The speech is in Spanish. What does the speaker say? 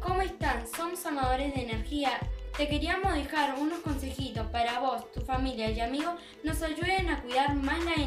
¿cómo están? Somos amadores de energía. Te queríamos dejar unos consejitos para vos, tu familia y amigos nos ayuden a cuidar más la energía.